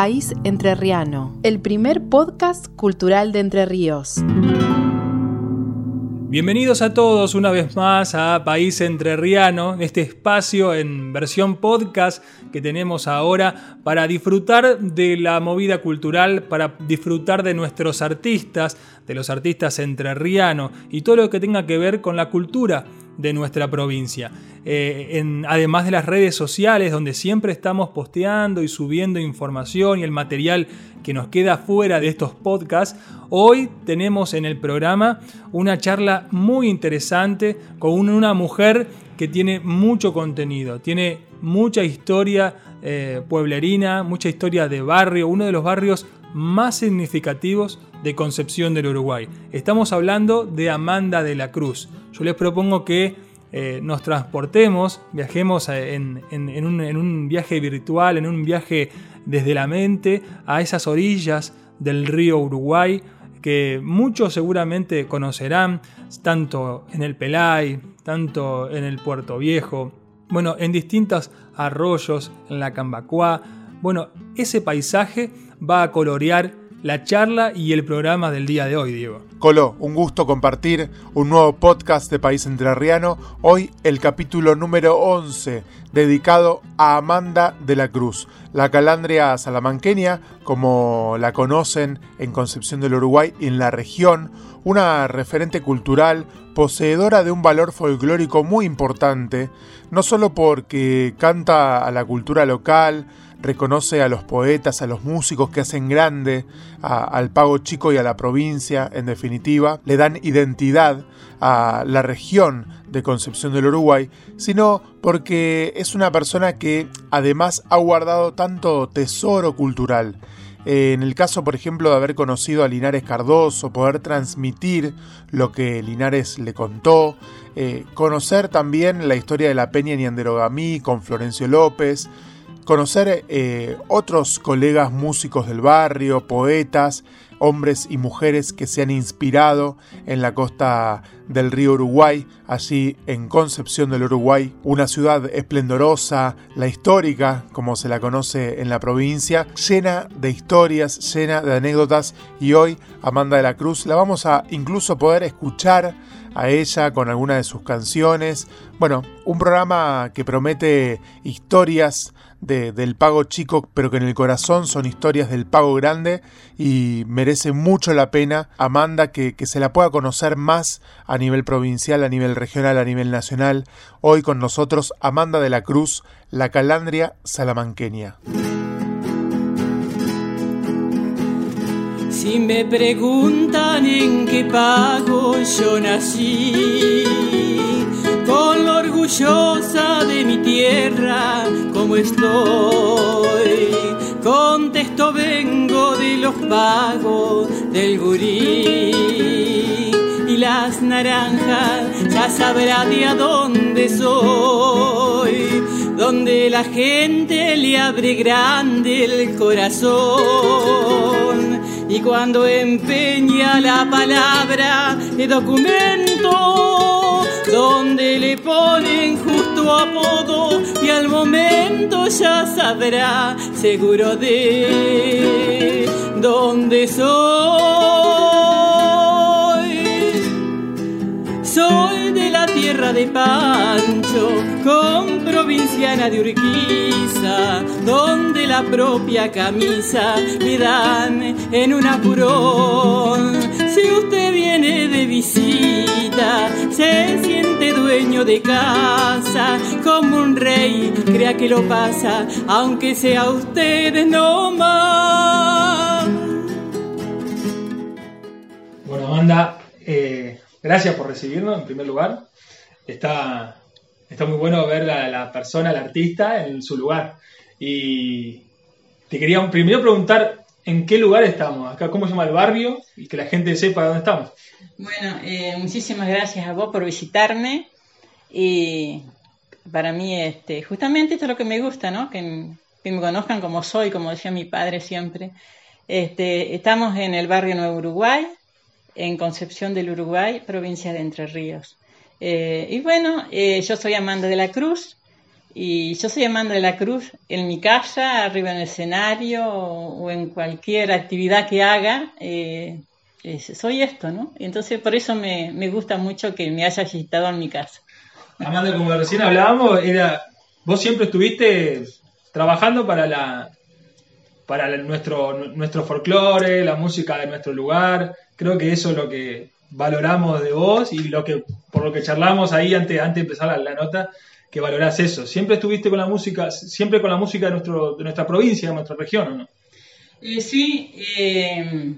País Entrerriano, el primer podcast cultural de Entre Ríos. Bienvenidos a todos una vez más a País Entrerriano, este espacio en versión podcast que tenemos ahora para disfrutar de la movida cultural, para disfrutar de nuestros artistas, de los artistas entrerrianos y todo lo que tenga que ver con la cultura de nuestra provincia. Eh, en, además de las redes sociales, donde siempre estamos posteando y subiendo información y el material que nos queda fuera de estos podcasts, hoy tenemos en el programa una charla muy interesante con una mujer que tiene mucho contenido, tiene mucha historia eh, pueblerina, mucha historia de barrio, uno de los barrios más significativos de Concepción del Uruguay. Estamos hablando de Amanda de la Cruz. Yo les propongo que eh, nos transportemos, viajemos en, un, viaje virtual, en un viaje desde la mente a esas orillas del río Uruguay que muchos seguramente conocerán, tanto en el Pelay, tanto en el Puerto Viejo, bueno, en distintos arroyos, en la Cambacuá. Bueno, ese paisaje va a colorear la charla y el programa del día de hoy, Diego. Colo, un gusto compartir un nuevo podcast de País Entrerriano. Hoy el capítulo número 11, dedicado a Amanda de la Cruz, la calandria salamanqueña, como la conocen en Concepción del Uruguay y en la región, una referente cultural, poseedora de un valor folclórico muy importante, no solo porque canta a la cultura local, reconoce a los poetas, a los músicos que hacen grande al pago chico y a la provincia, en definitiva, le dan identidad a la región de Concepción del Uruguay, sino porque es una persona que además ha guardado tanto tesoro cultural. En el caso, por ejemplo, de haber conocido a Linares Cardoso, poder transmitir lo que Linares le contó, eh, conocer también la historia de la Peña Nianderogamí con Florencio López, conocer eh, otros colegas músicos del barrio, poetas, hombres y mujeres que se han inspirado en la costa del río Uruguay, allí en Concepción del Uruguay, una ciudad esplendorosa, la histórica, como se la conoce en la provincia, llena de historias, llena de anécdotas y hoy Amanda de la Cruz la vamos a incluso poder escuchar a ella con alguna de sus canciones. Bueno, un programa que promete historias del pago chico, pero que en el corazón son historias del pago grande y merece mucho la pena, Amanda, que, que se la pueda conocer más a nivel provincial, a nivel regional, a nivel nacional. Hoy con nosotros Amanda de la Cruz, la calandria salamanqueña. Si me preguntan en qué pago yo nací, orgullosa de mi tierra como estoy, contesto vengo de los pagos del gurí. Y las naranjas ya sabrá de a dónde soy, donde la gente le abre grande el corazón y cuando empeña la palabra de documento donde le ponen justo apodo y al momento ya sabrá seguro de dónde soy soy de la tierra de Pancho con provinciana de Urquiza donde la propia camisa me dan en un apurón. Si usted viene de visita, se siente dueño de casa, como un rey, crea que lo pasa, aunque sea usted no más. Bueno, Amanda, eh, gracias por recibirnos en primer lugar. Está, está muy bueno ver a la persona, al artista, en su lugar. Y te quería primero preguntar en qué lugar estamos, acá cómo se llama el barrio y que la gente sepa dónde estamos. Bueno, eh, muchísimas gracias a vos por visitarme y para mí este, justamente esto es lo que me gusta, ¿no? Que, me conozcan como soy, como decía mi padre siempre. Este, estamos en el barrio Nuevo Uruguay, en Concepción del Uruguay, provincia de Entre Ríos. Eh, y bueno, eh, yo soy Amanda de la Cruz, Y yo soy Amanda de la Cruz en mi casa, arriba en el escenario o en cualquier actividad que haga. Eh, soy esto, ¿no? Entonces por eso me, gusta mucho que me haya visitado en mi casa. Amanda, como recién hablábamos, era vos siempre estuviste trabajando para la para nuestro nuestro folclore, la música de nuestro lugar. Creo que eso es lo que valoramos de vos y lo que por lo que charlamos ahí antes, antes de empezar la, nota, que valorás eso. Siempre estuviste con la música, siempre con la música de, nuestro, de nuestra provincia, de nuestra región, no? Eh, sí, eh,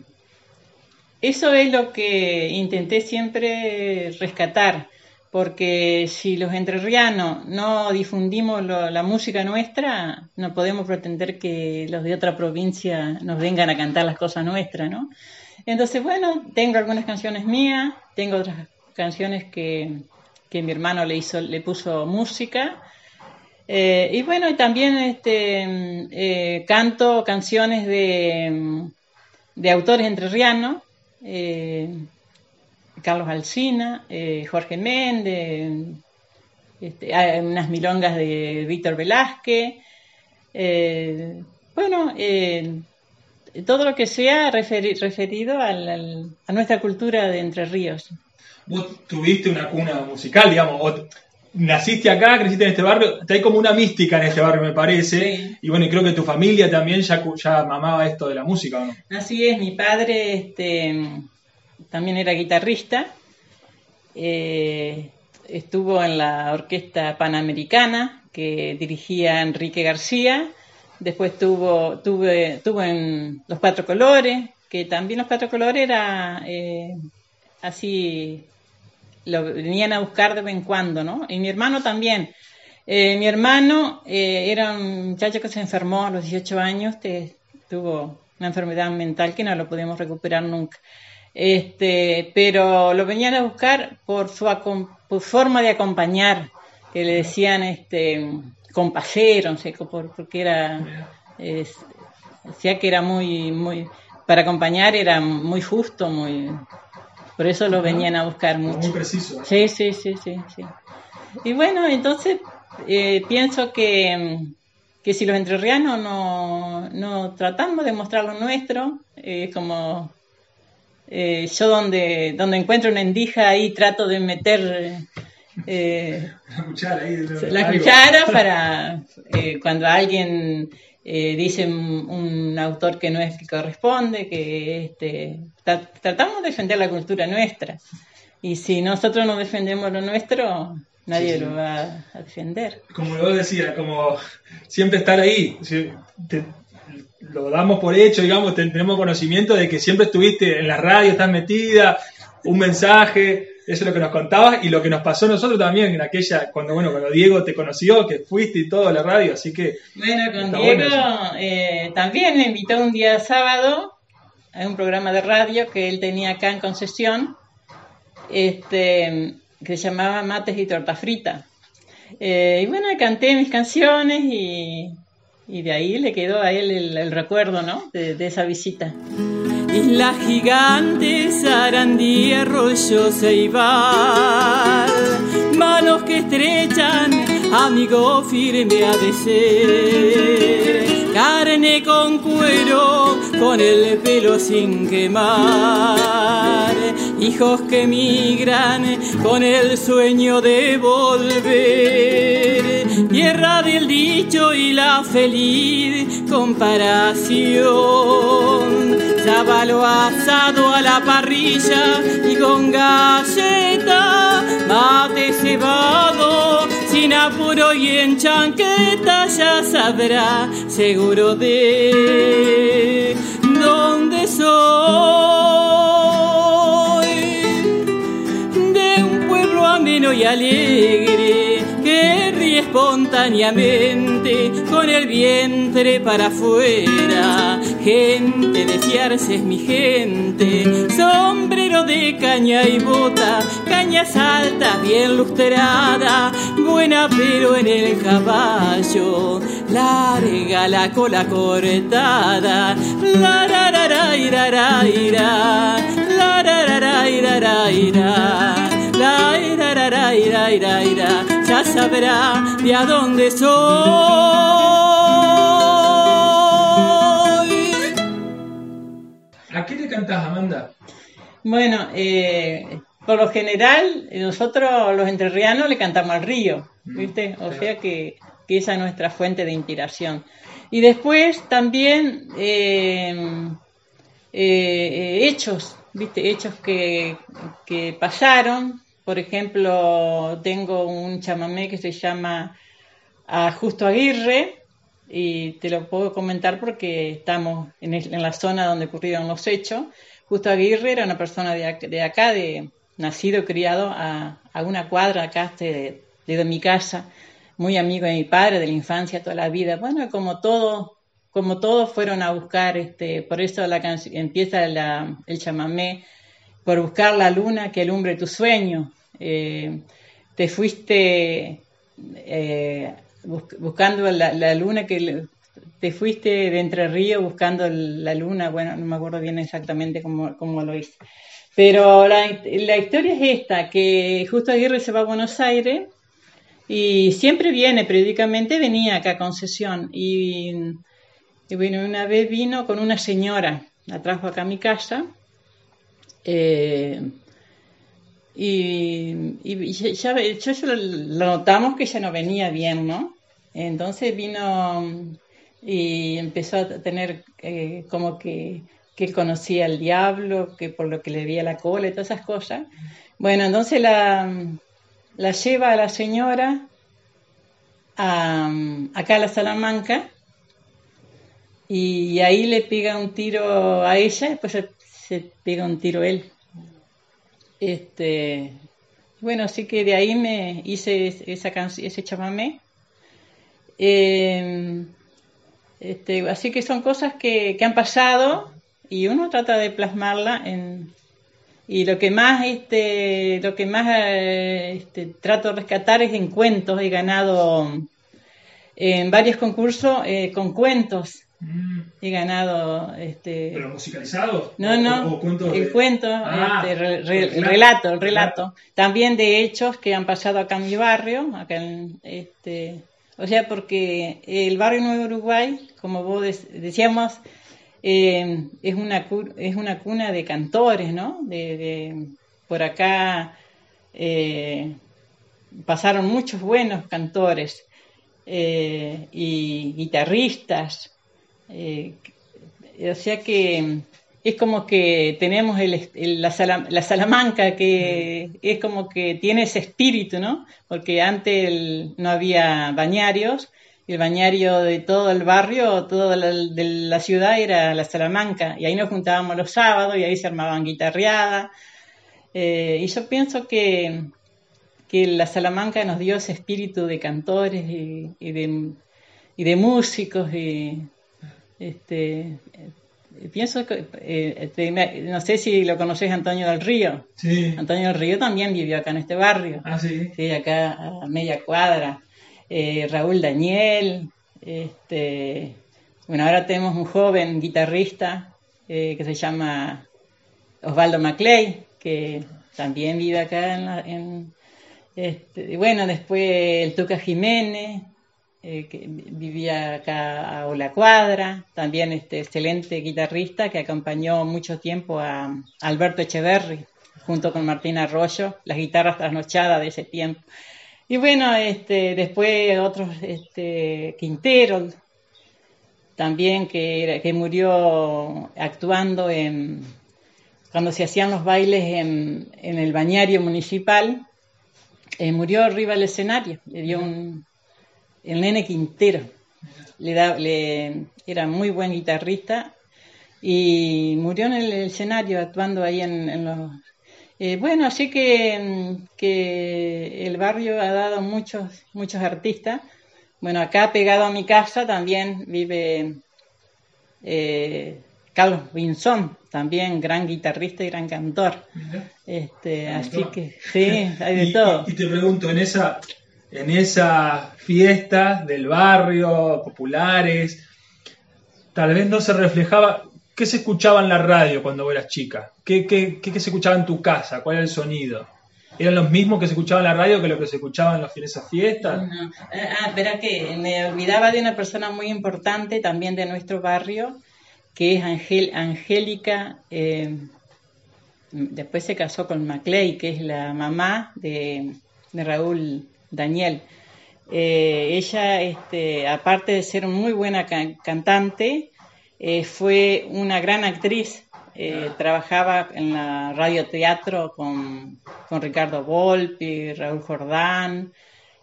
eso es lo que intenté siempre rescatar, porque si los entrerrianos no difundimos la música nuestra, no podemos pretender que los de otra provincia nos vengan a cantar las cosas nuestras, ¿no? Entonces, bueno, tengo algunas canciones mías, tengo otras canciones que, mi hermano le hizo, le puso música. Eh, y bueno, y también este, eh, canto canciones de, de autores entrerrianos, eh, Carlos Alsina, Jorge Méndez, este, unas milongas de Víctor Velázquez. bueno, todo lo que sea referido a nuestra cultura de Entre Ríos. Vos tuviste una cuna musical, digamos, naciste acá, creciste en este barrio, hay como una mística en este barrio, me parece. Y bueno, y creo que tu familia también ya, ya mamaba esto de la música, no? Así es, mi padre este, también era guitarrista. Eh, estuvo en la orquesta panamericana que dirigía Enrique García Después tuvo, tuve, tuvo en Los Cuatro Colores, que también Los Cuatro Colores era eh, así, lo venían a buscar de vez en cuando, ¿no? Y mi hermano también. Eh, mi hermano eh, era un muchacho que se enfermó a los 18 años, tuvo una enfermedad mental que no lo pudimos recuperar nunca. Este, pero lo venían a buscar por su forma de acompañar, que le decían este compasero, porque era, decía que era muy, muy, para acompañar era muy justo, muy, por eso lo venían a buscar mucho. Muy preciso. Sí, sí, sí, sí, sí. Y bueno, entonces eh, pienso que, que si los entrerrianos no, no tratamos de mostrar lo nuestro, eh, como eh, yo donde, donde encuentro una endija ahí trato de meter eh, la cuchara para eh, cuando alguien eh, dice un, autor que no es que corresponde, que este, tratamos de defender la cultura nuestra. Y si nosotros no defendemos lo nuestro, nadie lo va a defender. Como lo decía, como siempre estar ahí. lo damos por hecho, digamos, tenemos conocimiento de que siempre estuviste en la radio, estás metida, un mensaje, eso es lo que nos contabas y lo que nos pasó a nosotros también en aquella, cuando bueno, cuando Diego te conoció, que fuiste y todo a la radio, así que... Bueno, con Diego eh, también me invitó un día sábado a un programa de radio que él tenía acá en Concesión, este, que se llamaba Mates y Torta Frita. Eh, y bueno, canté mis canciones y, de ahí le quedó a él el, recuerdo, ¿no? De, de esa visita. Isla gigante, Sarandí, Arroyo, Ceibal, manos que estrechan, amigo firme ha de ser, carne con cuero, con el pelo sin quemar, hijos que migran con el sueño de volver, tierra del dicho y la feliz comparación lo asado a la parrilla y con galleta, mate cebado, sin apuro y en chanqueta ya sabrá seguro de dónde soy. De un pueblo ameno y alegre que ríe espontáneamente con el vientre para afuera. Gente de fiarse es mi gente, sombrero de caña y bota, cañas altas bien lustrada, buena pero en el caballo, larga la cola cortada, la ra ira, la ra ra ra ira ra ira, la ira ra ira, ira, ira, ira, ya sabrá de a dónde soy. ¿A qué le cantás, Amanda? Bueno, eh, por lo general, nosotros los entrerrianos le cantamos al río, mm, ¿viste? O sea que, esa es nuestra fuente de inspiración. Y después también eh, eh, hechos, ¿viste? Hechos que, que pasaron. Por ejemplo, tengo un chamamé que se llama a Justo Aguirre, y te lo puedo comentar porque estamos en, la zona donde ocurrieron los hechos. Justo Aguirre era una persona de, de acá, de, nacido, criado a, una cuadra acá de, de, mi casa, muy amigo de mi padre de la infancia, toda la vida. Bueno, como todo, como todos fueron a buscar, este, por eso la empieza el chamamé, por buscar la luna que alumbre tu sueño. Eh, te fuiste eh, buscando la, luna que te fuiste de Entre Ríos buscando la luna, bueno, no me acuerdo bien exactamente cómo, cómo lo hice. Pero la, la, historia es esta, que justo Aguirre se va a Buenos Aires y siempre viene, periódicamente venía acá a Concesión. Y, y bueno, una vez vino con una señora, la trajo acá a mi casa. Eh, y, y ya, lo, notamos que ya no venía bien, ¿no? Entonces vino y empezó a tener eh, como que que conocía al diablo, que por lo que le veía la cola y todas esas cosas. Bueno, entonces la, la lleva a la señora a, acá a la Salamanca y ahí le pega un tiro a ella después se, pega un tiro él. Este, bueno, así que de ahí me hice esa ese chamamé. Eh, este, así que son cosas que, que han pasado y uno trata de plasmarla en y lo que más este lo que más eh, este, trato de rescatar es en cuentos he ganado en varios concursos eh, con cuentos mm. he ganado este pero musicalizado no no el cuento ah, este, el relato el relato también de hechos que han pasado acá en mi barrio acá en este o sea porque el barrio Nuevo Uruguay como vos decíamos eh, es, una, es una cuna de cantores, ¿no? De, por acá eh, pasaron muchos buenos cantores eh, y guitarristas. O sea que es como que tenemos la, Salamanca que es como que tiene ese espíritu, ¿no? Porque antes no había bañarios el bañario de todo el barrio, toda la, de la ciudad era la Salamanca, y ahí nos juntábamos los sábados y ahí se armaban guitarreadas. Eh, y yo pienso que, que, la Salamanca nos dio ese espíritu de cantores y, de, y de, músicos. Y, este, pienso que, eh, no sé si lo conocés Antonio del Río. Sí. Antonio del Río también vivió acá en este barrio. Ah, sí. Sí, acá a media cuadra. Eh, Raúl Daniel, este, bueno, ahora tenemos un joven guitarrista eh, que se llama Osvaldo Maclay, que también vive acá en, este, bueno, después el Tuca Jiménez, eh, que vivía acá a la cuadra, también este excelente guitarrista que acompañó mucho tiempo a Alberto Echeverry junto con Martín Arroyo, las guitarras trasnochadas de ese tiempo. Y bueno, este, después otros, este, Quintero, también que, que murió actuando en, cuando se hacían los bailes en, en el bañario municipal, eh, murió arriba del escenario, le dio un, el nene Quintero, le, da, le era muy buen guitarrista y murió en el escenario actuando ahí en, en los eh, bueno, así que, que, el barrio ha dado muchos, muchos artistas. Bueno, acá pegado a mi casa también vive eh, Carlos Vinson, también gran guitarrista y gran cantor. Este, así que sí, hay de todo. Y, te pregunto, en esa, en esa fiesta del barrio, populares, tal vez no se reflejaba, ¿Qué se escuchaba en la radio cuando eras chica? ¿Qué, qué, qué, se escuchaba en tu casa? ¿Cuál era el sonido? ¿Eran los mismos que se escuchaban en la radio que los que se escuchaban en los fines de fiesta? Ah, verá que me olvidaba de una persona muy importante también de nuestro barrio, que es Angel, Angélica, eh, después se casó con Maclay, que es la mamá de, Raúl Daniel. Eh, ella, este, aparte de ser muy buena cantante, eh, fue una gran actriz. trabajaba en la radioteatro con, con Ricardo Volpi, Raúl Jordán,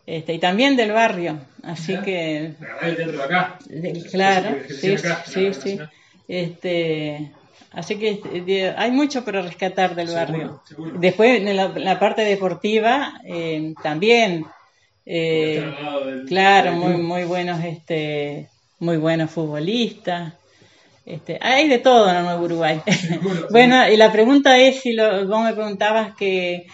este, y también del barrio. Así que. de acá. claro, sí, sí, sí. Este, así que hay mucho para rescatar del barrio. Después, en la, parte deportiva, eh, también. Eh, claro, muy, muy buenos, este, muy buenos futbolistas. Este, hay de todo en el Nuevo Uruguay. bueno, y la pregunta es si lo, vos me preguntabas que...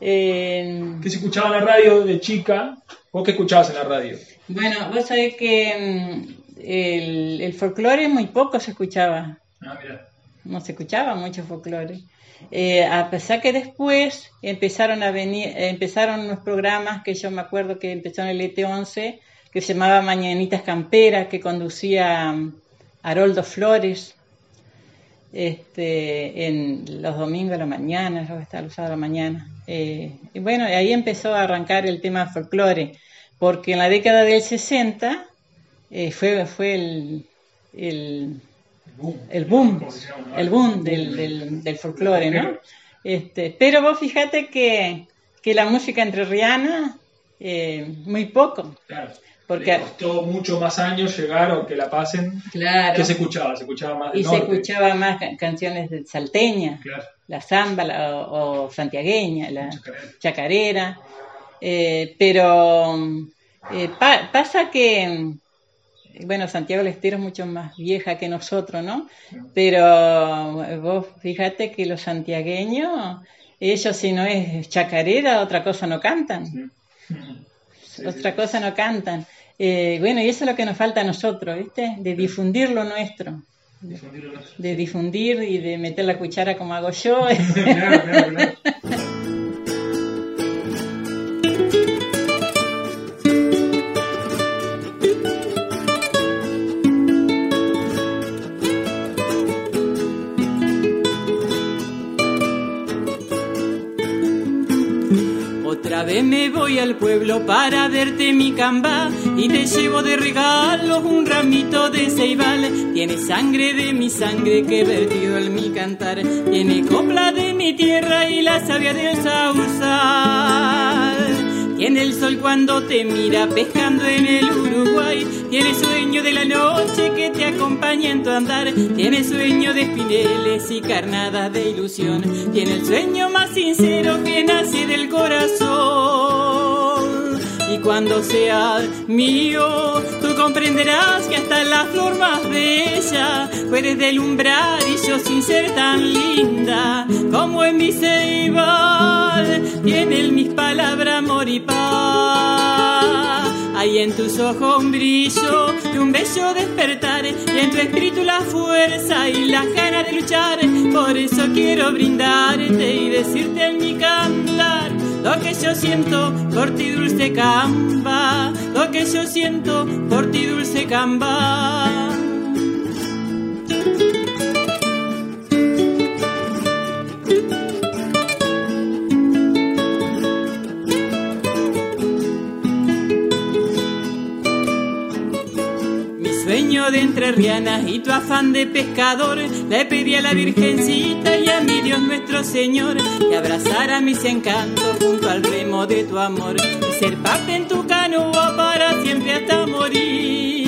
Eh, ¿Qué se escuchaba en la radio de chica? ¿Vos qué escuchabas en la radio? Bueno, vos sabés que mm, el, el folclore muy poco se escuchaba. Ah, no se escuchaba mucho folclore. Eh, a pesar que después empezaron a venir, empezaron unos programas que yo me acuerdo que empezó en el ET11, que se llamaba Mañanitas Camperas, que conducía um, Haroldo Flores, este, en los domingos de la mañana, yo estaba los sábados de la mañana. Eh, y bueno, ahí empezó a arrancar el tema folclore, porque en la década del 60 eh, fue, fue el, el, boom, el boom, el boom del, del, folclore, ¿no? Este, pero vos fíjate que, que la música entrerriana, eh, muy poco. Claro. Porque costó mucho más años llegar o que la pasen. Claro. Que se escuchaba, se escuchaba más. y se escuchaba más canciones de salteña, la samba o, santiagueña, la chacarera. Eh, pero eh, pasa que bueno, Santiago del Estero es mucho más vieja que nosotros, ¿no? Pero vos fíjate que los santiagueños, ellos si no es chacarera, otra cosa no cantan. otra cosa no cantan. Eh, bueno, y eso es lo que nos falta a nosotros, ¿viste? De difundir lo nuestro. De difundir y de meter la cuchara como hago yo. claro, claro, claro. Me voy al pueblo para verte mi camba y te llevo de regalos un ramito de ceibal. Tiene sangre de mi sangre que he vertido en mi cantar. Tiene copla de mi tierra y la savia del sausal. Tiene el sol cuando te mira pescando en el Uruguay. Tiene sueño de la noche que te acompaña en tu andar. Tiene sueño de espineles y carnadas de ilusión. Tiene el sueño más sincero que nace del corazón. Y cuando seas mío, comprenderás que hasta la flor más bella puede delumbrar y yo sin ser tan linda como en mi ceibal tiene mis palabras amor y paz. Hay en tus ojos un brillo y un bello despertar, y en tu espíritu la fuerza y la ganas de luchar. Por eso quiero brindarte y decirte en mi cantar lo que yo siento por ti, dulce camba, lo que yo siento por ti, dulce camba. De entrerrianas y tu afán de pescador, le pedí a la Virgencita y a mi Dios nuestro Señor que abrazara mis encantos junto al remo de tu amor y ser parte en tu canoa para siempre hasta morir.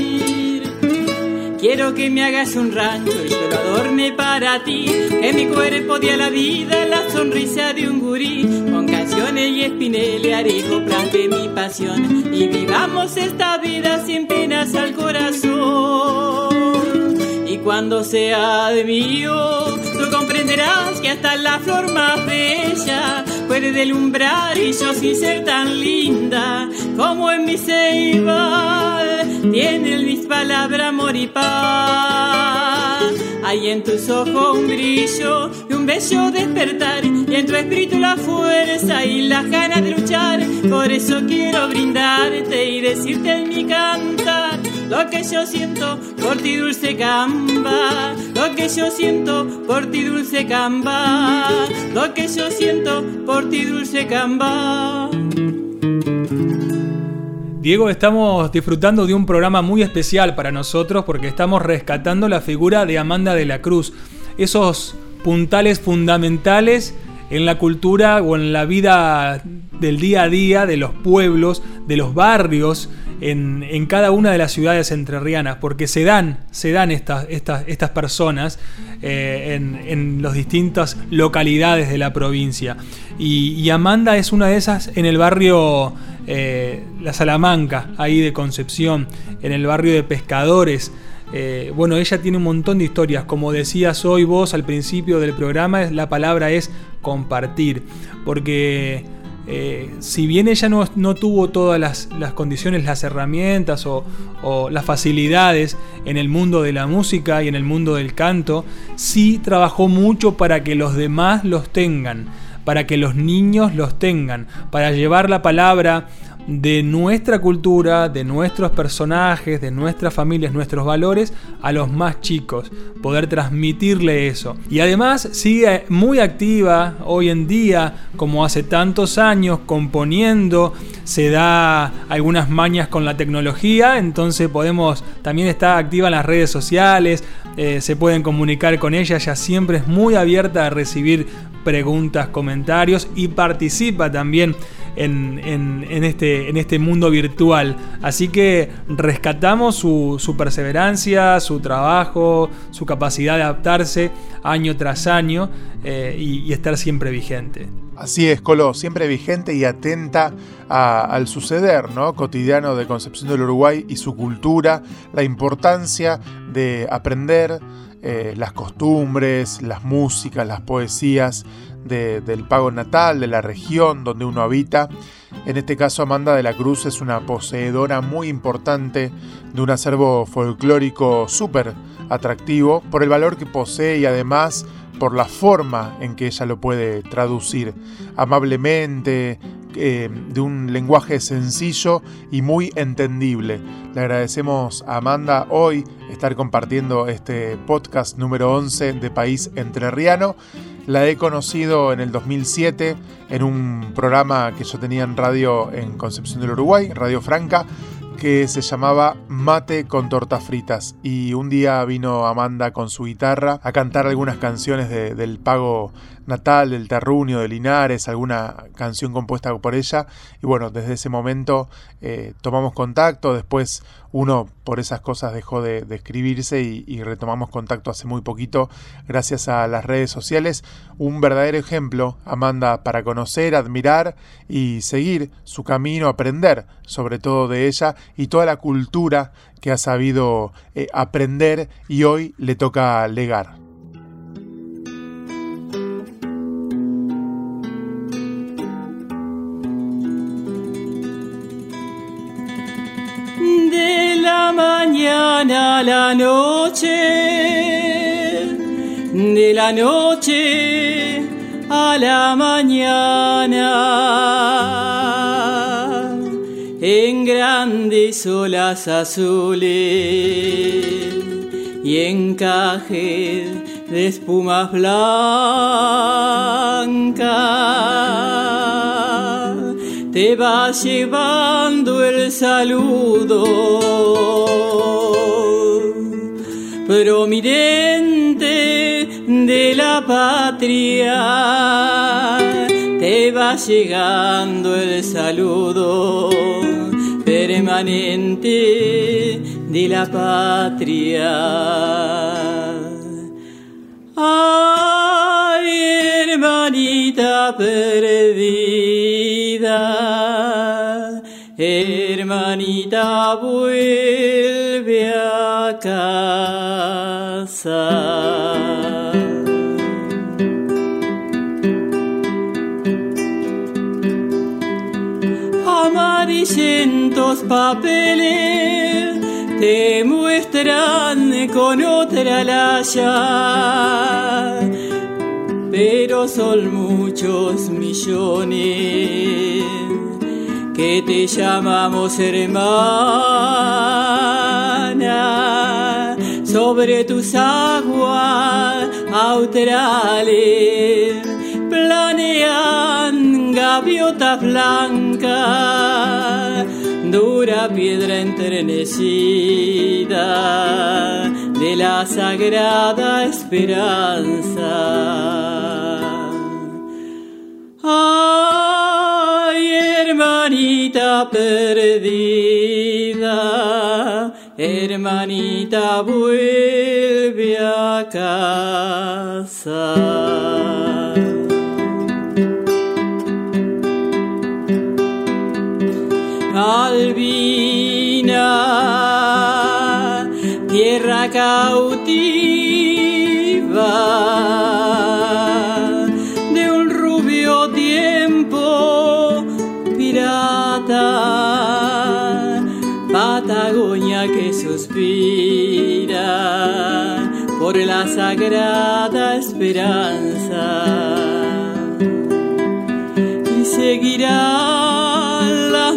Quiero que me hagas un rancho y yo lo adorne para ti, que mi cuerpo dé la vida la sonrisa de un gurí, con canciones y espineles haré coplas de mi pasión. Y vivamos esta vida sin penas al corazón. Y cuando sea de mío, tú comprenderás que hasta la flor más bella delumbrar y yo sin ser tan linda como en mi ceibal tiene mis palabras amor y paz hay en tus ojos un brillo y un bello despertar, y en tu espíritu la fuerza y las ganas de luchar. Por eso quiero brindarte y decirte en mi cantar lo que yo siento por ti, dulce camba. Lo que yo siento por ti, dulce camba. Lo que yo siento por ti, dulce camba. Diego, estamos disfrutando de un programa muy especial para nosotros porque estamos rescatando la figura de Amanda de la Cruz. Esos puntales fundamentales en la cultura o en la vida del día a día de los pueblos, de los barrios, en, cada una de las ciudades entrerrianas, porque se dan, se dan estas, estas, estas personas eh, en, las distintas localidades de la provincia. Y, Amanda es una de esas en el barrio eh, La Salamanca, ahí de Concepción, en el barrio de Pescadores. Eh, bueno, ella tiene un montón de historias. Como decías hoy vos al principio del programa, la palabra es compartir. Porque eh, si bien ella no, tuvo todas las, condiciones, las herramientas o, las facilidades en el mundo de la música y en el mundo del canto, sí trabajó mucho para que los demás los tengan, para que los niños los tengan, para llevar la palabra de nuestra cultura, de nuestros personajes, de nuestras familias, nuestros valores a los más chicos, poder transmitirle eso. Y además sigue muy activa hoy en día, como hace tantos años, componiendo, se da algunas mañas con la tecnología, entonces podemos, también está activa en las redes sociales, eh, se pueden comunicar con ella, ella siempre es muy abierta a recibir preguntas, comentarios y participa también en, este, en este mundo virtual. Así que rescatamos su, perseverancia, su trabajo, su capacidad de adaptarse año tras año eh, y, estar siempre vigente. Así es, Colo, siempre vigente y atenta al suceder ¿no? cotidiano de Concepción del Uruguay y su cultura, la importancia de aprender eh, las costumbres, las músicas, las poesías del pago natal, de la región donde uno habita. En este caso, Amanda de la Cruz es una poseedora muy importante de un acervo folclórico súper atractivo por el valor que posee y además por la forma en que ella lo puede traducir amablemente, eh, de un lenguaje sencillo y muy entendible. Le agradecemos a Amanda hoy estar compartiendo este podcast número 11 de País Entrerriano. La he conocido en el 2007 en un programa que yo tenía en radio en Concepción del Uruguay, Radio Franca, que se llamaba Mate con tortas fritas. Y un día vino Amanda con su guitarra a cantar algunas canciones del pago natal, del terruño, de Linares, alguna canción compuesta por ella. Y bueno, desde ese momento eh, tomamos contacto, después uno por esas cosas dejó de, escribirse y, retomamos contacto hace muy poquito gracias a las redes sociales. Un verdadero ejemplo, Amanda, para conocer, admirar y seguir su camino, aprender sobre todo de ella y toda la cultura que ha sabido eh, aprender y hoy le toca legar. Mañana a la noche, de la noche a la mañana, en grandes olas azules y encajes de espumas blancas te va llevando el saludo prominente de la patria. Te va llegando el saludo permanente de la patria. Ay, hermanita perdida, hermanita vuelve a casa. Amarillentos papeles te muestran con otra laya, pero son muchos millones que te llamamos hermana sobre tus aguas australes planean gaviotas blancas dura piedra enternecida de la sagrada esperanza. Ay, hermanita perdida, hermanita vuelve a casa. Albina, tierra cautiva por la sagrada esperanza. Y seguirá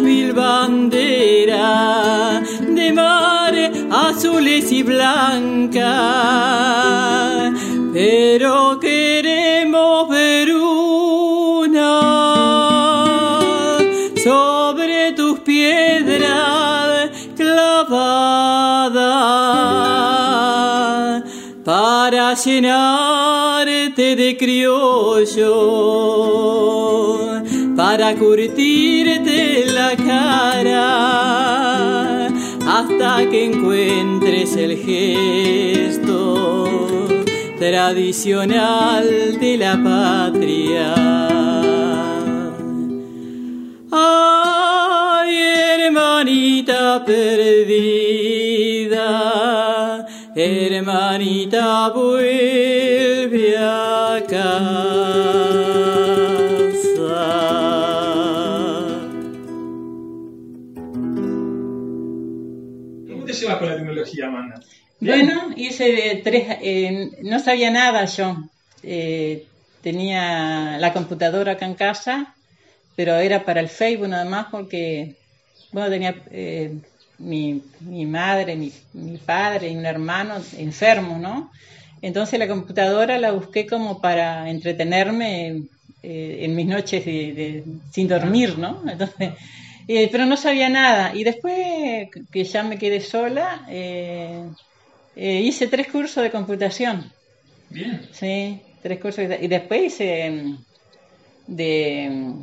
mil banderas de mar azules y blancas, pero queremos llenarte de criollo para curtirte la cara hasta que encuentres el gesto tradicional de la patria. Ay, hermanita perdida, hermanita vuelve acá. con la tecnología, Amanda? Bueno, hice tres, eh, no sabía nada yo. Eh, tenía la computadora acá en casa, pero era para el Facebook nada más porque, bueno, tenía eh, mi, mi, madre, mi, mi, padre y un hermano enfermos, ¿no? Entonces la computadora la busqué como para entretenerme en mis noches de, sin dormir, ¿no? Entonces eh, pero no sabía nada. Y después que ya me quedé sola, eh, eh, hice tres cursos de computación. Bien. Sí, tres cursos. Y después hice, mm, de, mm,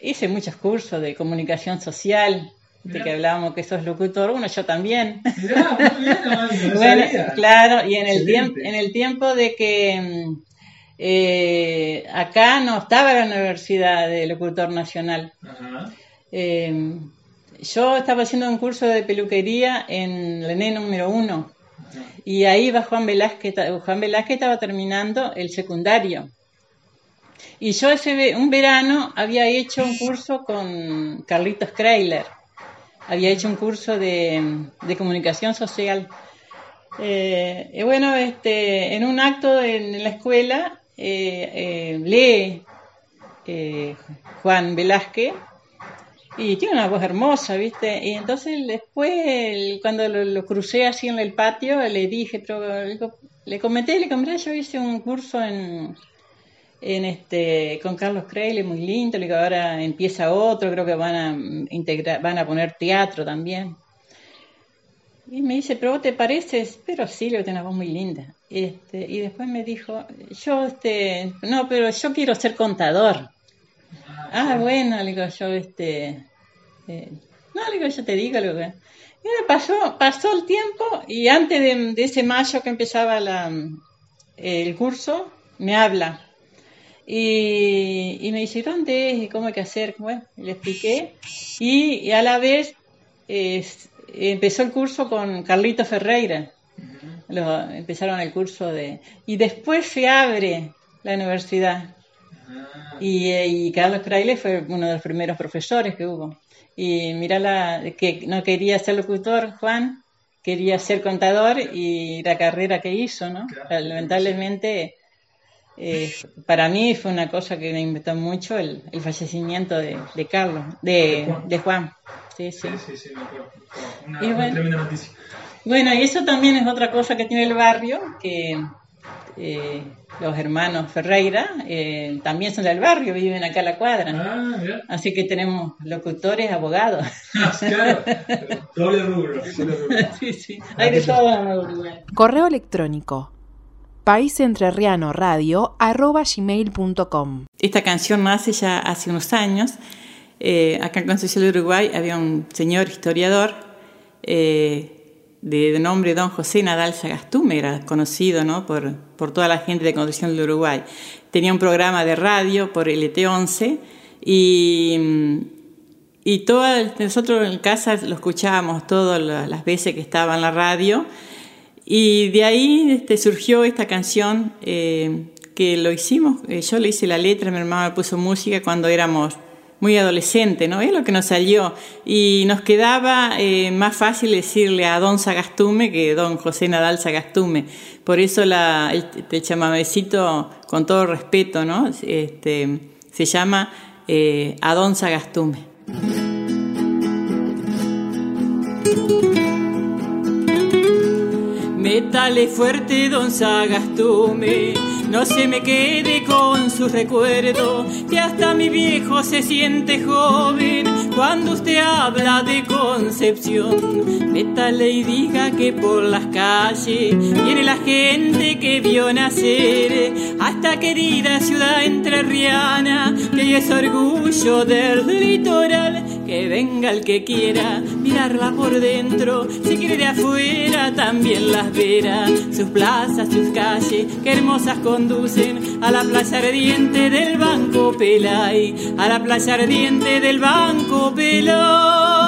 hice muchos cursos de comunicación social. De que hablábamos que sos locutor, uno yo también. bueno, claro, y en el, tiempo, en el tiempo de que mm, acá no estaba la Universidad de Locutor Nacional. Ajá. Eh, yo estaba haciendo un curso de peluquería en la ENE número uno y ahí va Juan Velázquez, Juan Velázquez estaba terminando el secundario. Y yo ese un verano había hecho un curso con Carlitos Kreiler, había hecho un curso de, comunicación social. Eh, y bueno, este, en un acto en la escuela eh, lee Juan Velázquez y tiene una voz hermosa, ¿viste? Y entonces después, cuando lo, crucé así en el patio, le dije, pero le, comenté, le comenté, yo hice un curso en, en este con Carlos Creile, muy lindo, digo, ahora empieza otro, creo que van a integrar, van a poner teatro también. Y me dice, pero vos te pareces, pero sí, le tengo una voz muy linda. Este, y después me dijo, yo, este, no, pero yo quiero ser contador. Ah, bueno, le digo yo, este. Eh, no, le digo, yo te digo que. Y pasó, pasó el tiempo y antes de, ese mayo que empezaba la, el curso, me habla. Y, me dice, ¿dónde es? ¿Y cómo hay que hacer? Bueno, le expliqué. Y, a la vez empezó el curso con Carlito Ferreira. empezaron el curso de... Y después se abre la universidad. Eh, y, Carlos Craile fue uno de los primeros profesores que hubo. Y mira la, que no quería ser locutor, Juan, quería ser contador y la carrera que hizo, ¿no? Lamentablemente, eh, para mí fue una cosa que me inventó mucho el, fallecimiento de, Carlos, de, Juan. Sí, sí. sí, sí, Una, tremenda noticia. Bueno, y eso también es otra cosa que tiene el barrio, que eh, los hermanos Ferreira eh, también son del barrio, viven acá a la cuadra. Ah, Así que tenemos locutores, abogados. Ah, claro, doble rubro. sí, sí, hay de todo en Correo electrónico paisentrerrianoradio.com Esta canción nace ya hace unos años. Eh, acá en Concepción de Uruguay había un señor historiador eh, de, nombre Don José Nadal Sagastume, era conocido ¿no? por, por toda la gente de Concepción del Uruguay. Tenía un programa de radio por LT11 y, y nosotros en casa lo escuchábamos todas las veces que estaba en la radio y de ahí este, surgió esta canción eh, que lo hicimos, eh, yo le hice la letra, mi hermano me puso música cuando éramos muy adolescente, ¿no? Es lo que nos salió. Y nos quedaba eh, más fácil decirle a don Sagastume que don José Nadal Sagastume. Por eso la, el, el chamamecito, con todo respeto, ¿no? Este, se llama eh, a don Sagastume. Métale fuerte, don Sagastume no se me quede con su recuerdo, que hasta mi viejo se siente joven cuando usted habla de Concepción. Métale y diga que por las calles viene la gente que vio nacer a esta querida ciudad entrerriana, que es orgullo del litoral. Que venga el que quiera mirarla por dentro, si quiere de afuera también las verá. Sus plazas, sus calles, qué hermosas conducen a la playa ardiente del Banco Pelay, a la playa ardiente del Banco Pelay.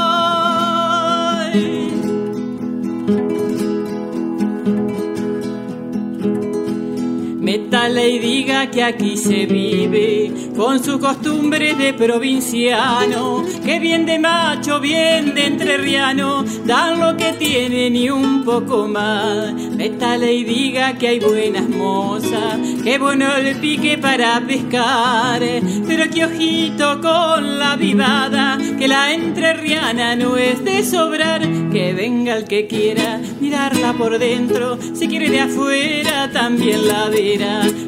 Métale y diga que aquí se vive con su costumbre de provinciano, que bien de macho, bien de entrerriano, dan lo que tienen y un poco más. Métale y diga que hay buenas mozas, que bueno el pique para pescar, pero que ojito con la vivada, que la entrerriana no es de sobrar, que venga el que quiera mirarla por dentro, si quiere de afuera también la ve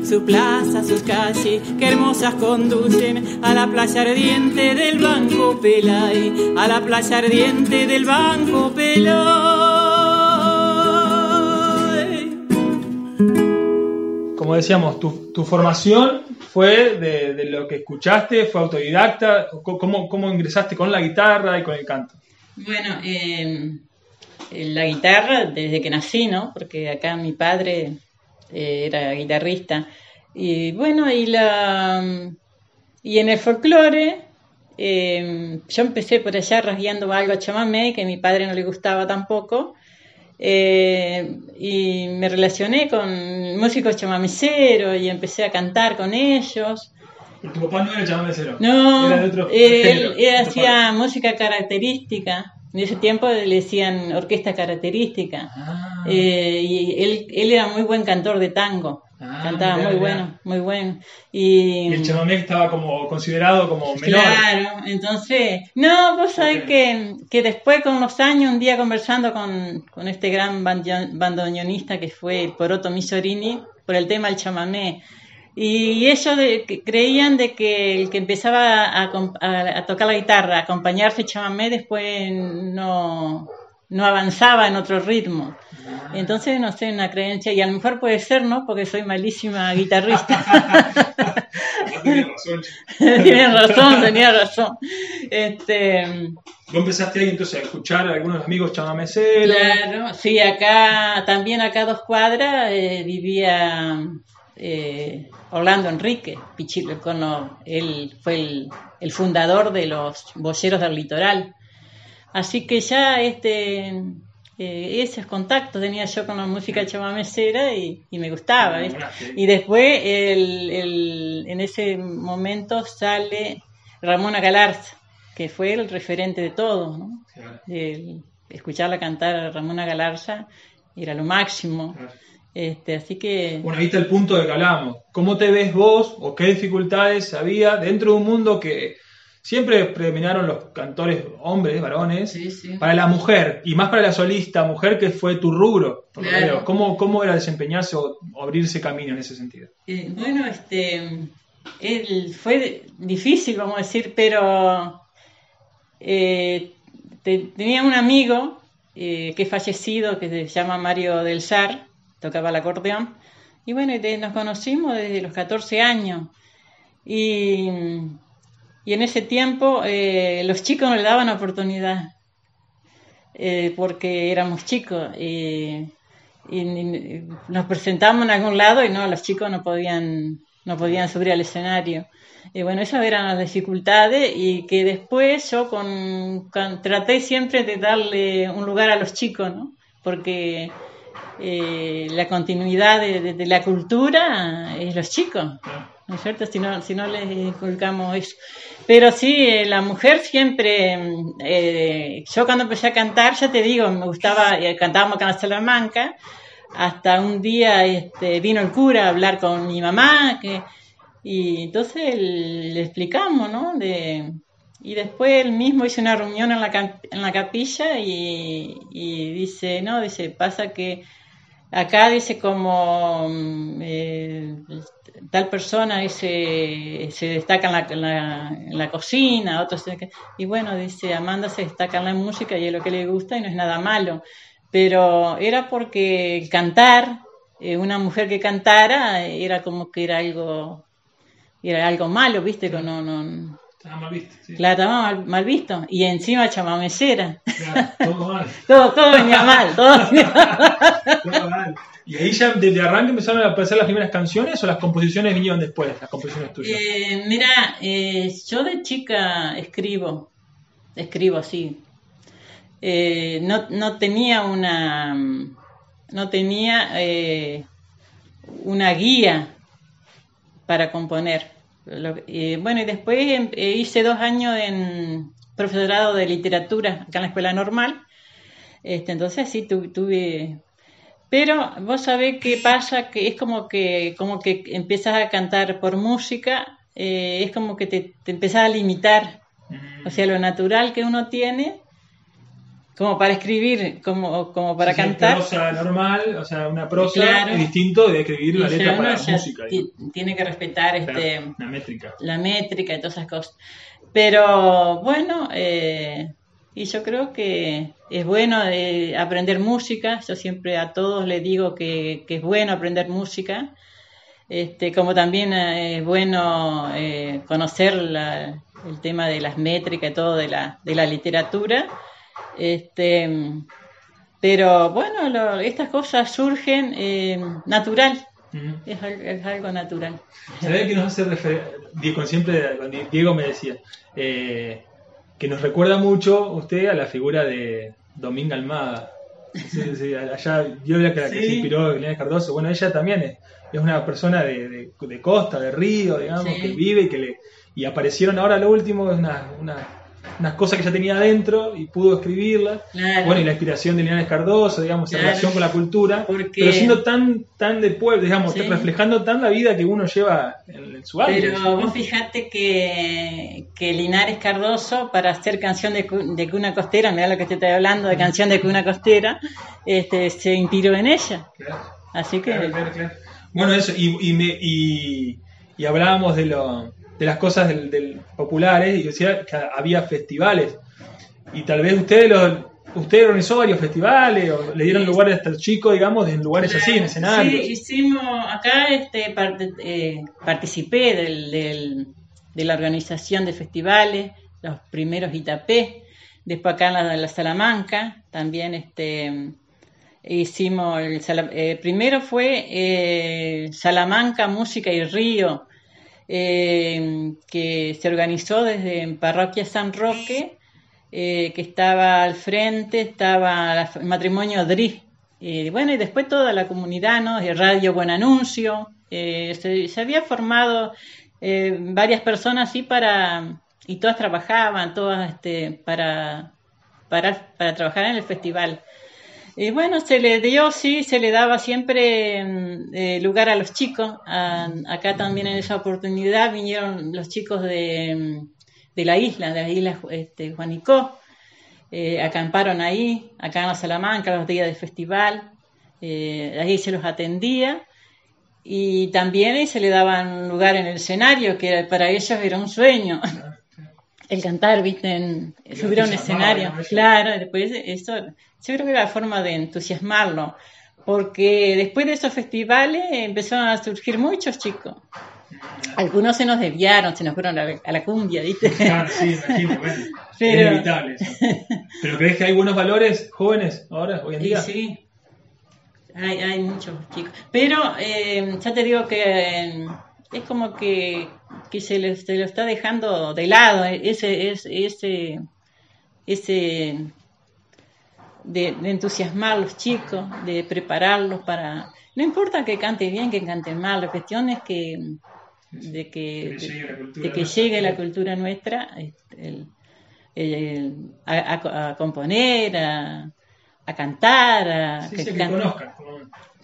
su plaza, sus calles, que hermosas conducen a la playa ardiente del Banco Pelay, a la playa ardiente del Banco Pelay. Como decíamos, tu, formación fue de, lo que escuchaste, fue autodidacta, ¿Cómo, ¿cómo, ingresaste con la guitarra y con el canto? Bueno, eh, la guitarra desde que nací, ¿no? Porque acá mi padre eh, era guitarrista. Y bueno, y, la, y en el folclore, eh, yo empecé por allá rasgueando algo a chamamé, que a mi padre no le gustaba tampoco. Eh, y me relacioné con músicos chamameceros y empecé a cantar con ellos. ¿Tu papá no era chamamecero? No, él, hacía música característica. En ese tiempo le decían orquesta característica. Ah. Eh, y él, él, era muy buen cantor de tango. Ah, Cantaba muy bueno, muy bueno. Y, el chamamé estaba como considerado como menor. Claro, entonces, no, vos sabés que, que, después con los años, un día conversando con, con este gran bandoneonista que fue el Poroto Misorini, por el tema del chamamé, y ellos creían de que el que empezaba a, tocar la guitarra, a acompañarse chamamé, después no, no avanzaba en otro ritmo. Ah. Entonces, no sé, una creencia, y a lo mejor puede ser, ¿no? Porque soy malísima guitarrista. tenía razón. tenía razón, tenía razón. Este, ¿Vos empezaste ahí entonces a escuchar a algunos amigos chamameceros? Claro, sí, acá, también acá a dos cuadras eh, vivía eh, Orlando Enrique, Pichilocono, él fue el, fundador de los boyeros del litoral. Así que ya este, eh, esos contactos tenía yo con la música chamamecera y, y me gustaba. Y después, en ese momento, sale Ramona Galarza, que fue el referente de todo, escucharla cantar a Ramona Galarza era lo máximo. Este, así que... Bueno, ahí está el punto de que hablábamos. ¿Cómo te ves vos o qué dificultades había dentro de un mundo que siempre predominaron los cantores hombres, varones, para la mujer y más para la solista mujer que fue tu rubro? ¿Cómo, ¿Cómo, era desempeñarse o, abrirse camino en ese sentido? Eh, bueno, este, fue difícil, vamos a decir, pero eh, tenía un amigo eh, que es fallecido, que se llama Mario del Sar, tocaba el acordeón, y bueno, nos conocimos desde los 14 años. Y, en ese tiempo eh, los chicos no le daban oportunidad, eh, porque éramos chicos. y nos presentamos en algún lado y no, los chicos no podían, no podían subir al escenario. Y bueno, esas eran las dificultades y que después yo con, traté siempre de darle un lugar a los chicos, ¿no? Porque eh, la continuidad de, la cultura es los chicos, ¿no es cierto? Si no, si no les inculcamos eso. Pero sí, eh, la mujer siempre, eh, yo cuando empecé a cantar, ya te digo, me gustaba, cantábamos acá en Salamanca, hasta un día este, vino el cura a hablar con mi mamá, que y entonces le explicamos, ¿no? De, y después él mismo hizo una reunión en la, en la capilla y, dice, no, dice, pasa que acá dice como mm, eh, tal persona dice, se destaca en la, la, cocina, otros y bueno, dice, Amanda se destaca en la música y es lo que le gusta y no es nada malo, pero era porque cantar, eh, una mujer que cantara, era como que era algo era algo malo, ¿viste? que No, no, estaba mal visto. Sí. Claro, estaba mal, visto. Y encima chamamecera. Claro, todo mal. todo, todo venía mal, todo mal. ¿Y ahí ya desde arranque empezaron a aparecer las primeras canciones o las composiciones vinieron después, las composiciones tuyas? Eh, mira, eh, yo de chica escribo, escribo así. Eh, no, no tenía una, no tenía eh, una guía para componer. Bueno, y después em, eh, hice dos años en profesorado de literatura acá en la escuela normal. Este, entonces sí tuve, pero vos sabés qué pasa, que es como que, como que empiezas a cantar por música, eh, es como que te, te empezás a limitar. O sea, lo natural que uno tiene como para escribir, como, como para cantar. Una prosa normal, o sea, una prosa es distinto de escribir la letra para la música. Tiene que respetar este, la métrica. La métrica y todas esas cosas. Pero bueno, eh, y yo creo que es bueno eh, aprender música. Yo siempre a todos les digo que, que es bueno aprender música. Este, como también eh, es bueno conocer la, el tema de las métricas y todo de la, de la literatura este, pero bueno, estas cosas surgen eh, natural. es, algo natural. ¿Sabés que nos hace referencia? Siempre Diego me decía eh, que nos recuerda mucho usted a la figura de Dominga Almada. allá yo la que, se inspiró en Cardoso. Bueno, ella también es, es una persona de, de, costa, de río, digamos, que vive y que le. Y aparecieron ahora lo último, es una, una unas cosas que ya tenía adentro y pudo escribirlas. Bueno, y la inspiración de Linares Cardoso, digamos, en relación con la cultura, pero siendo tan, tan de pueblo, digamos, reflejando tan la vida que uno lleva en, su alma. Pero vos fijate que, que, Linares Cardoso, para hacer canción de, de cuna costera, mira lo que te estoy hablando de canción de cuna costera, este, se inspiró en ella. Así que... Bueno, eso, y, y, me, y, y hablábamos de lo de las cosas del, populares y decía que había festivales. Y tal vez ustedes los, usted organizó varios festivales o le dieron lugares a estos chicos, digamos, en lugares así, en escenarios. Sí, hicimos, acá este, eh, participé del, de la organización de festivales, los primeros Itapé, después acá en la, Salamanca, también este, hicimos, el, eh, primero fue eh, Salamanca, Música y Río, eh, que se organizó desde Parroquia San Roque, eh, que estaba al frente, estaba el matrimonio DRI. y bueno, y después toda la comunidad, ¿no? Radio Buen Anuncio. Eh, se, había formado varias personas así para, y todas trabajaban, todas este, para, para, para trabajar en el festival. Y bueno, se le dio, sí, se le daba siempre mm, eh, lugar a los chicos. acá también en esa oportunidad vinieron los chicos de, mm, de la isla, de la isla este, Juanicó. Eh, acamparon ahí, acá en la Salamanca, los días del festival. Eh, ahí se los atendía. Y también se le daban lugar en el escenario, que para ellos era un sueño. El cantar, viste, subir a un escenario. Claro, después eso yo creo que era la forma de entusiasmarlo, porque después de esos festivales empezaron a surgir muchos chicos. Algunos se nos desviaron, se nos fueron a la, cumbia, ¿viste? Claro, sí, imagino, bueno, Pero... es inevitable eso. ¿Pero crees que hay buenos valores jóvenes ahora, hoy en día? Sí, hay, hay muchos chicos. Pero eh, ya te digo que eh, es como que, que se, le, se, lo está dejando de lado ese, ese, ese, ese de, entusiasmar a los chicos, de prepararlos para... No importa que cante bien, que cante mal, la cuestión es que de que, de, que llegue la cultura nuestra este, a, componer, a, a cantar, a que, conozcan.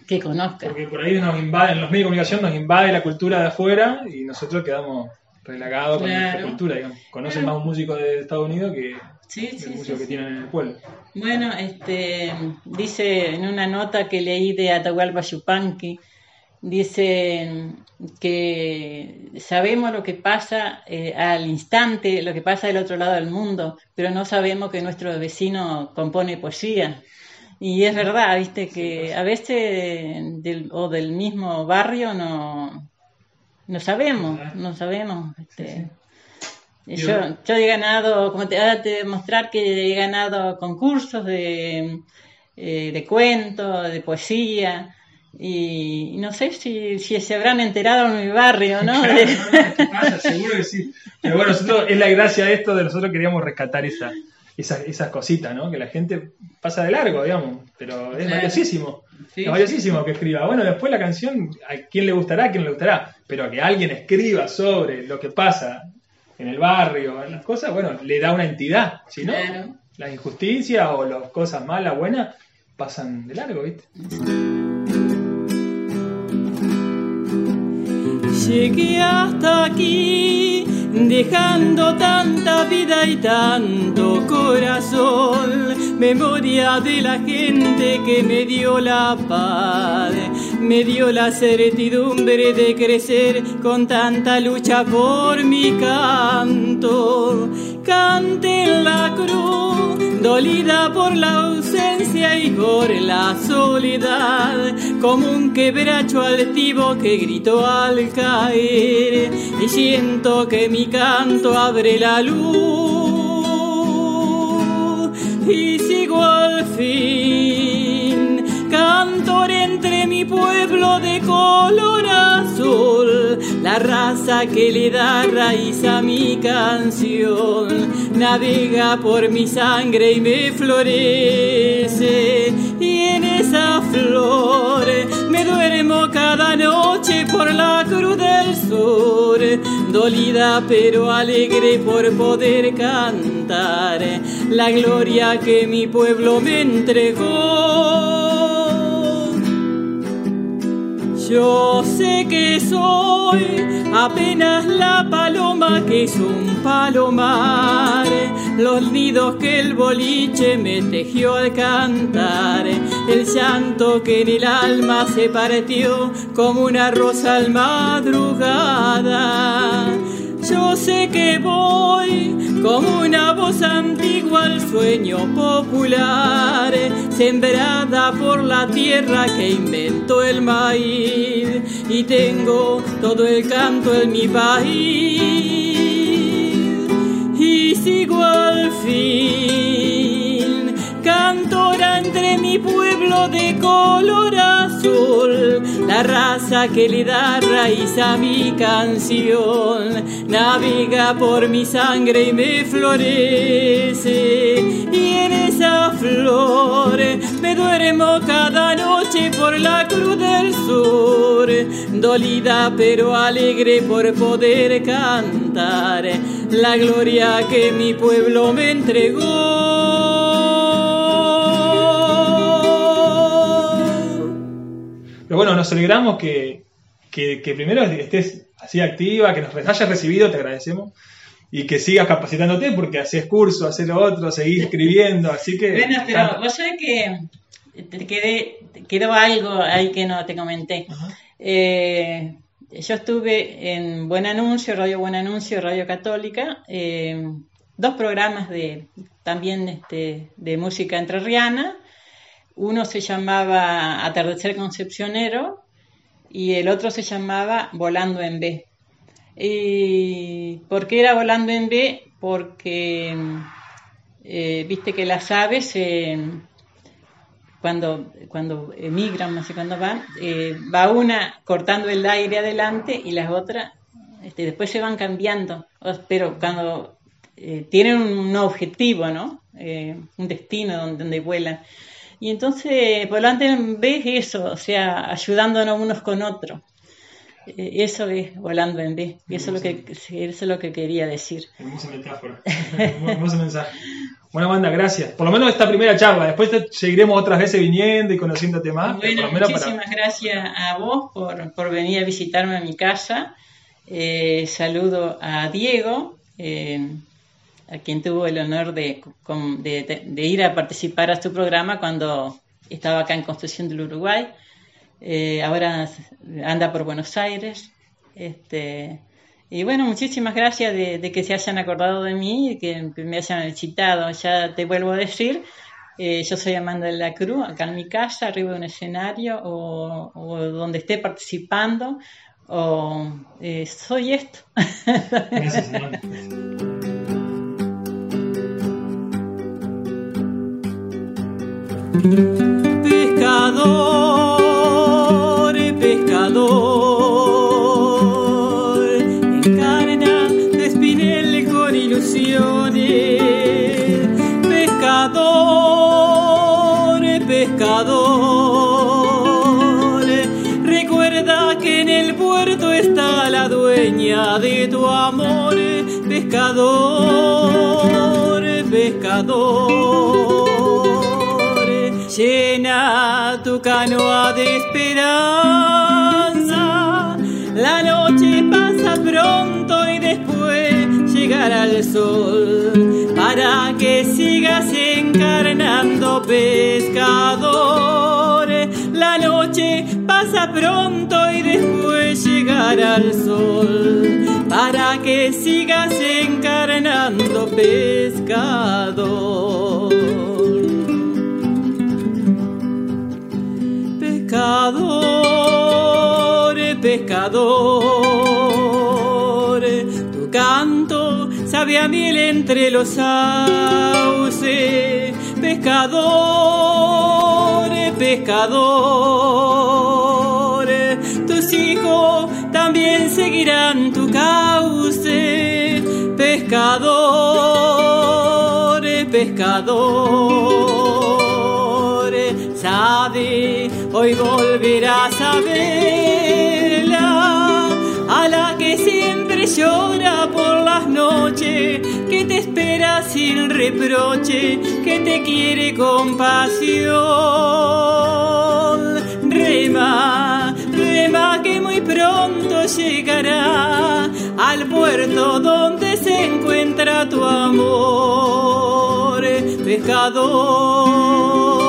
Que conozcan. Porque por ahí nos invaden, los medios de comunicación nos invade la cultura de afuera y nosotros quedamos relagados con nuestra cultura. Digamos. Conocen más un músico de Estados Unidos que sí, sí, el músico que tienen en el pueblo. Bueno, este, dice en una nota que leí de Atahualpa Yupanqui, dice que sabemos lo que pasa eh, al instante, lo que pasa del otro lado del mundo, pero no sabemos que nuestro vecino compone poesía. Y es verdad, viste, que a veces del, o del mismo barrio no, no sabemos, no sabemos. Este, yo, yo he ganado, como te voy a demostrar que he ganado concursos de, eh, de cuentos, de poesía, y no sé si, si, se habrán enterado en mi barrio, ¿no? seguro que sí. Pero bueno, nosotros, es la gracia de esto, de nosotros queríamos rescatar esa, esas, cositas, ¿no? Que la gente pasa de largo, digamos, pero es valiosísimo. es valiosísimo que escriba. Bueno, después la canción, a quién le gustará, a quién le gustará, pero que alguien escriba sobre lo que pasa en el barrio, en las cosas, bueno, le da una entidad. Si no, las injusticias o las cosas malas, buenas, pasan de largo, ¿viste? Llegué hasta aquí, dejando tanta vida y tanto corazón, memoria de la gente que me dio la paz me dio la certidumbre de crecer con tanta lucha por mi canto. Cante en la cruz, dolida por la ausencia y por la soledad, como un quebracho altivo que gritó al caer. Y siento que mi canto abre la luz y sigo al fin cantor entre mi pueblo de color azul, la raza que le da raíz a mi canción, navega por mi sangre y me florece, y en esa flor me duermo cada noche por la cruz del sur, dolida pero alegre por poder cantar la gloria que mi pueblo me entregó. Yo sé que soy apenas la paloma que es un palomar, los nidos que el boliche me tejió al cantar, el llanto que en el alma se partió como una rosa al madrugada. Yo sé que voy como una voz antigua al sueño popular, sembrada por la tierra que inventó el maíz, y tengo todo el canto en mi país, y sigo al fin, cantora entre mi pueblo de color azul, la raza que le da raíz a mi canción, navega por mi sangre y me florece, y en esa flor me duermo cada noche por la cruz del sur, dolida pero alegre por poder cantar la gloria que mi pueblo me entregó. Nos alegramos que, que, primero estés así activa, que nos hayas recibido, te agradecemos. Y que sigas capacitándote porque haces cursos, haces lo otro, seguís escribiendo, así que... Bueno, pero vos sabés que te quedé, quedó algo ahí que no te comenté. Eh, yo estuve en Buen Anuncio, Radio Buen Anuncio, Radio Católica, eh, dos programas de también este, de música entrerriana. Uno se llamaba Atardecer Concepcionero y el otro se llamaba Volando en B. ¿Y por qué era Volando en B? Porque eh, viste que las aves cuando, cuando emigran, no sé cuándo van, eh, va una cortando el aire adelante y las otras este, después se van cambiando. Pero cuando eh, tienen un objetivo, ¿no? Eh, un destino donde, donde, vuelan. Y entonces, volante en B es eso, o sea, ayudándonos unos con otros. eso es volando en B. Y eso es, lo que, eso es lo que quería decir. Hermosa metáfora. Hermoso mensaje. Bueno, Amanda, gracias. Por lo menos esta primera charla. Después seguiremos otras veces viniendo y conociéndote más. Bueno, muchísimas gracias a vos por, venir a visitarme a mi casa. Eh, saludo a Diego, eh, a quien tuvo el honor de, ir a participar a tu programa cuando estaba acá en Construcción del Uruguay. Eh, ahora anda por Buenos Aires. Este, y bueno, muchísimas gracias de, que se hayan acordado de mí y que, me hayan citado. Ya te vuelvo a decir, eh, yo soy Amanda de la Cruz, acá en mi casa, arriba de un escenario o, donde esté participando, o eh, soy esto. Gracias, de tu amor, pescador, pescador. Llena tu canoa de esperanza, la noche pasa pronto y después llegará el sol para que sigas encarnando pescador. La noche pasa pronto y después llegará el sol para que sigas encarnando pescador. Pescador, pescador, tu canto sabe a miel entre los sauces. Pescador, pescador, tus hijos también seguirán tu cauce, pescador, pescador, sabe, hoy volverás a verla, a la que siempre llora por las noches, que te espera sin reproche, que te quiere con pasión. Rema, rema que muy pronto llegará al puerto donde se encuentra tu amor. Pescador,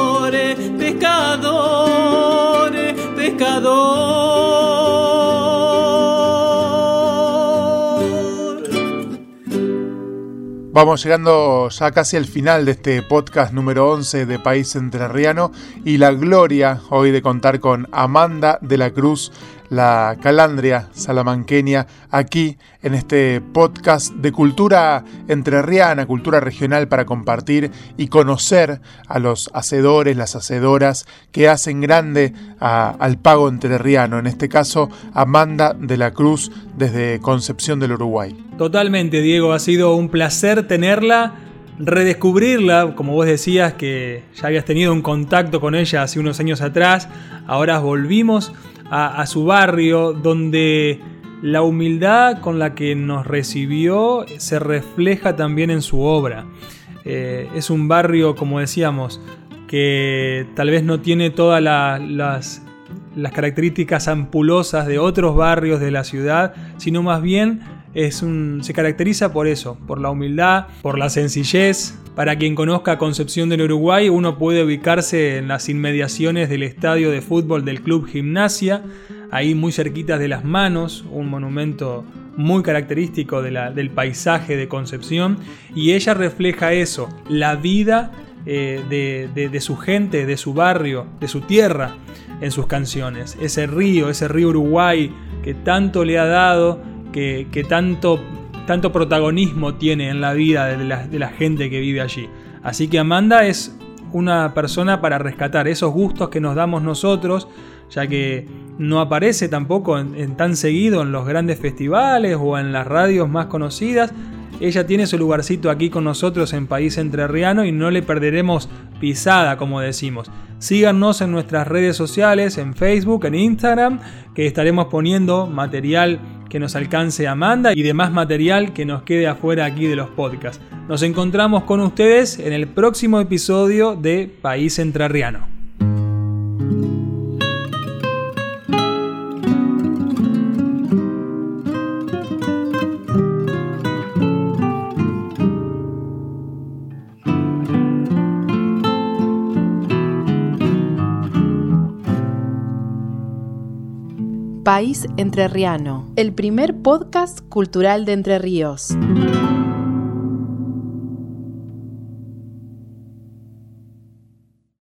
Vamos llegando ya casi al final de este podcast número 11 de País Entrerriano y la gloria hoy de contar con Amanda de la Cruz la calandria salamanqueña aquí en este podcast de cultura entrerriana, cultura regional para compartir y conocer a los hacedores, las hacedoras que hacen grande al pago entrerriano, en este caso Amanda de la Cruz desde Concepción del Uruguay. Totalmente, Diego, ha sido un placer tenerla redescubrirla, como vos decías que ya habías tenido un contacto con ella hace unos años atrás, ahora volvimos a, su barrio, donde la humildad con la que nos recibió se refleja también en su obra. Eh, es un barrio, como decíamos, que tal vez no tiene todas las, las características ampulosas de otros barrios de la ciudad, sino más bien es un, se caracteriza por eso, por la humildad, por la sencillez. Para quien conozca Concepción del Uruguay, uno puede ubicarse en las inmediaciones del estadio de fútbol del Club Gimnasia, ahí muy cerquitas de las manos, un monumento muy característico del paisaje de Concepción, y ella refleja eso, la vida eh, de, su gente, de su barrio, de su tierra en sus canciones. Ese río, ese río Uruguay que tanto le ha dado, que, tanto, tanto protagonismo tiene en la vida de la, gente que vive allí. Así que Amanda es una persona para rescatar esos gustos que nos damos nosotros, ya que no aparece tampoco en, tan seguido en los grandes festivales o en las radios más conocidas. Ella tiene su lugarcito aquí con nosotros en País Entrerriano y no le perderemos pisada, como decimos. Síganos en nuestras redes sociales, en Facebook, en Instagram, que estaremos poniendo material que nos alcance Amanda y demás material que nos quede afuera aquí de los podcasts. Nos encontramos con ustedes en el próximo episodio de País Entrerriano. País Entrerriano, el primer podcast cultural de Entre Ríos.